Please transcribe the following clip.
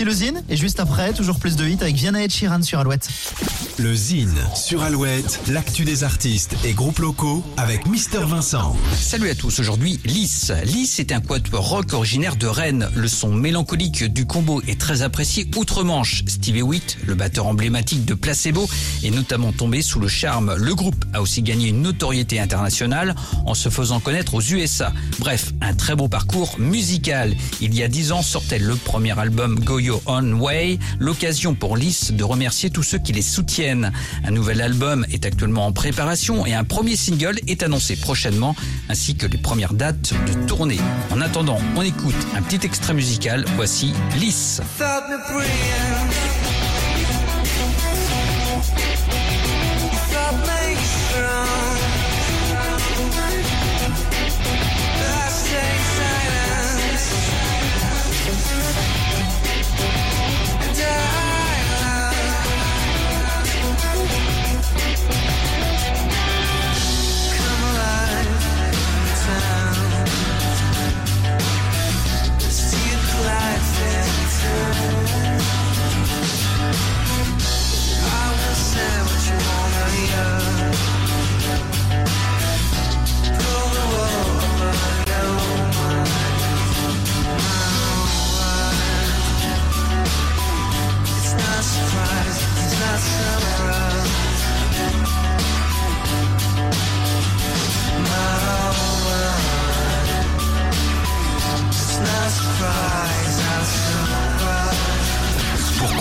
Voici le Zine, et juste après, toujours plus de hits avec Vianney et Chiran sur Alouette. Le Zine sur Alouette, l'actu des artistes et groupes locaux avec Mister Vincent. Salut à tous, aujourd'hui Lys. Lys est un quatuor rock originaire de Rennes. Le son mélancolique du combo est très apprécié outre-Manche. Stevie Witt, le batteur emblématique de Placebo, est notamment tombé sous le charme. Le groupe a aussi gagné une notoriété internationale en se faisant connaître aux USA. Bref, un très beau parcours musical. Il y a dix ans sortait le premier album Go Your Own Way, l'occasion pour Lys de remercier tous ceux qui les soutiennent. Un nouvel album est actuellement en préparation et un premier single est annoncé prochainement, ainsi que les premières dates de tournée. En attendant, on écoute un petit extrait musical. Voici Lys.